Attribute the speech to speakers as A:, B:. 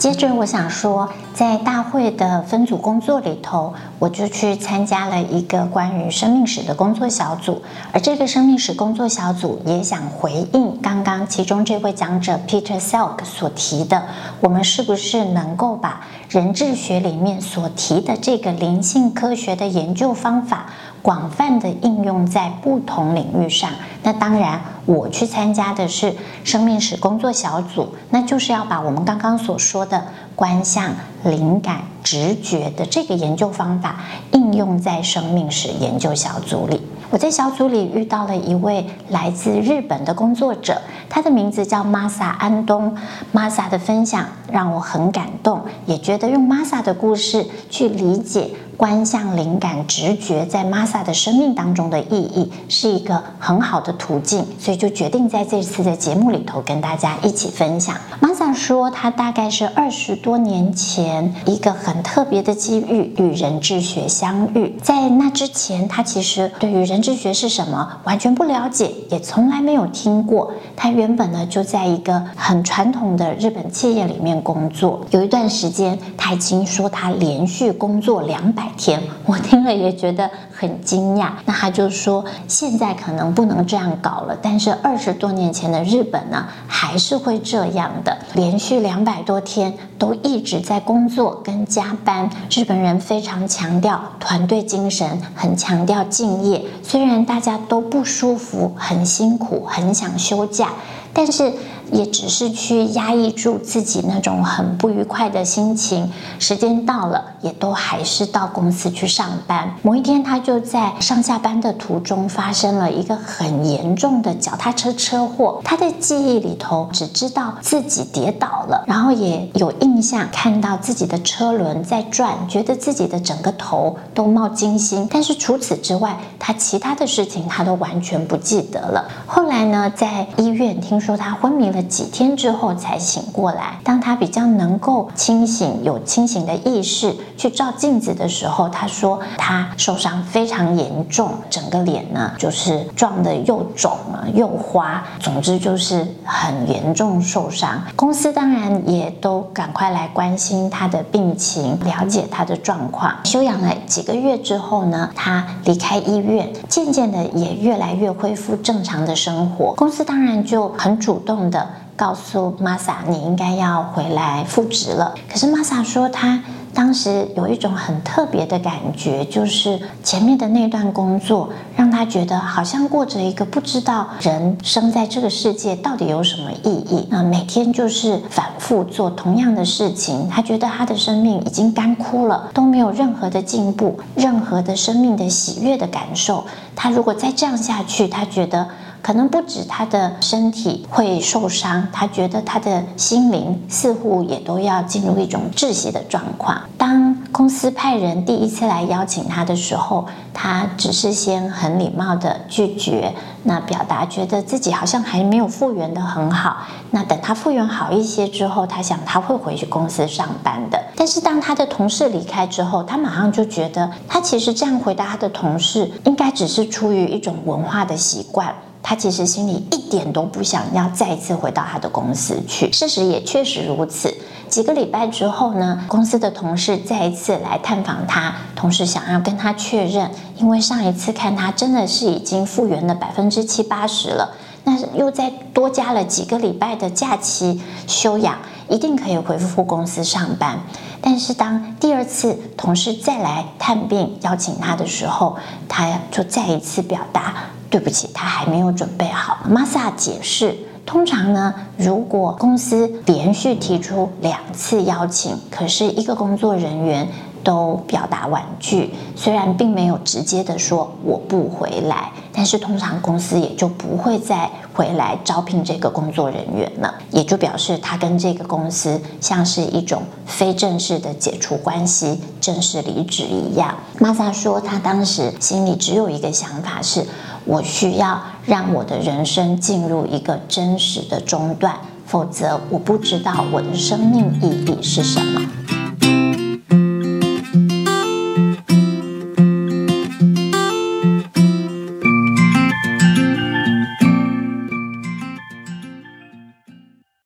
A: 接着我想说，在大会的分组工作里头，我就去参加了一个关于生命史的工作小组，而这个生命史工作小组也想回应刚刚其中这位讲者 Peter Selk 所提的，我们是不是能够把人智学里面所提的这个灵性科学的研究方法，广泛的应用在不同领域上，那当然，我去参加的是生命史工作小组，那就是要把我们刚刚所说的观象、灵感、直觉的这个研究方法应用在生命史研究小组里。我在小组里遇到了一位来自日本的工作者，他的名字叫 Masa 安东。Masa 的分享让我很感动，也觉得用 Masa 的故事去理解观象、灵感、直觉在 Masa 的生命当中的意义，是一个很好的途径，所以就决定在这次的节目里头跟大家一起分享。Masa 说，他大概是二十多年前一个很特别的机遇与人智学相遇，在那之前，他其实对于人人智学是什么？完全不了解，也从来没有听过。他原本呢就在一个很传统的日本企业里面工作，有一段时间他已经说他连续工作两百天，我听了也觉得很惊讶。那他就说现在可能不能这样搞了，但是二十多年前的日本呢还是会这样的，连续两百多天都一直在工作跟加班。日本人非常强调团队精神，很强调敬业。虽然大家都不舒服，很辛苦，很想休假，但是。也只是去压抑住自己那种很不愉快的心情，时间到了，也都还是到公司去上班。某一天，他就在上下班的途中发生了一个很严重的脚踏车车祸。他的记忆里头只知道自己跌倒了，然后也有印象看到自己的车轮在转，觉得自己的整个头都冒金星。但是除此之外，他其他的事情他都完全不记得了。后来呢，在医院听说他昏迷了。几天之后才醒过来。当他比较能够清醒、有清醒的意识去照镜子的时候，他说他受伤非常严重，整个脸呢就是撞得又肿了又花，总之就是很严重受伤。公司当然也都赶快来关心他的病情，了解他的状况。休养了几个月之后呢，他离开医院，渐渐的也越来越恢复正常的生活。公司当然就很主动的。告诉 Masa，你应该要回来复职了。可是 Masa 说，他当时有一种很特别的感觉，就是前面的那段工作让他觉得好像过着一个不知道人生在这个世界到底有什么意义。那每天就是反复做同样的事情，他觉得他的生命已经干枯了，都没有任何的进步，任何的生命的喜悦的感受。他如果再这样下去，他觉得。可能不止他的身体会受伤，他觉得他的心灵似乎也都要进入一种窒息的状况。当公司派人第一次来邀请他的时候，他只是先很礼貌地拒绝，那表达觉得自己好像还没有复原得很好。那等他复原好一些之后，他想他会回去公司上班的。但是当他的同事离开之后，他马上就觉得他其实这样回答他的同事，应该只是出于一种文化的习惯。他其实心里一点都不想要再次回到他的公司去。事实也确实如此。几个礼拜之后呢，公司的同事再一次来探访他，同时想要跟他确认，因为上一次看他真的是已经复原了百分之七八十了，那又再多加了几个礼拜的假期休养，一定可以恢复公司上班。但是当第二次同事再来探病邀请他的时候，他就再一次表达。对不起，他还没有准备好。Masa 解释，通常呢，如果公司连续提出两次邀请，可是一个工作人员都表达婉拒，虽然并没有直接的说我不回来，但是通常公司也就不会再回来招聘这个工作人员了，也就表示他跟这个公司像是一种非正式的解除关系、正式离职一样。Masa 说，他当时心里只有一个想法是。我需要让我的人生进入一个真实的中断，否则我不知道我的生命意义是什么。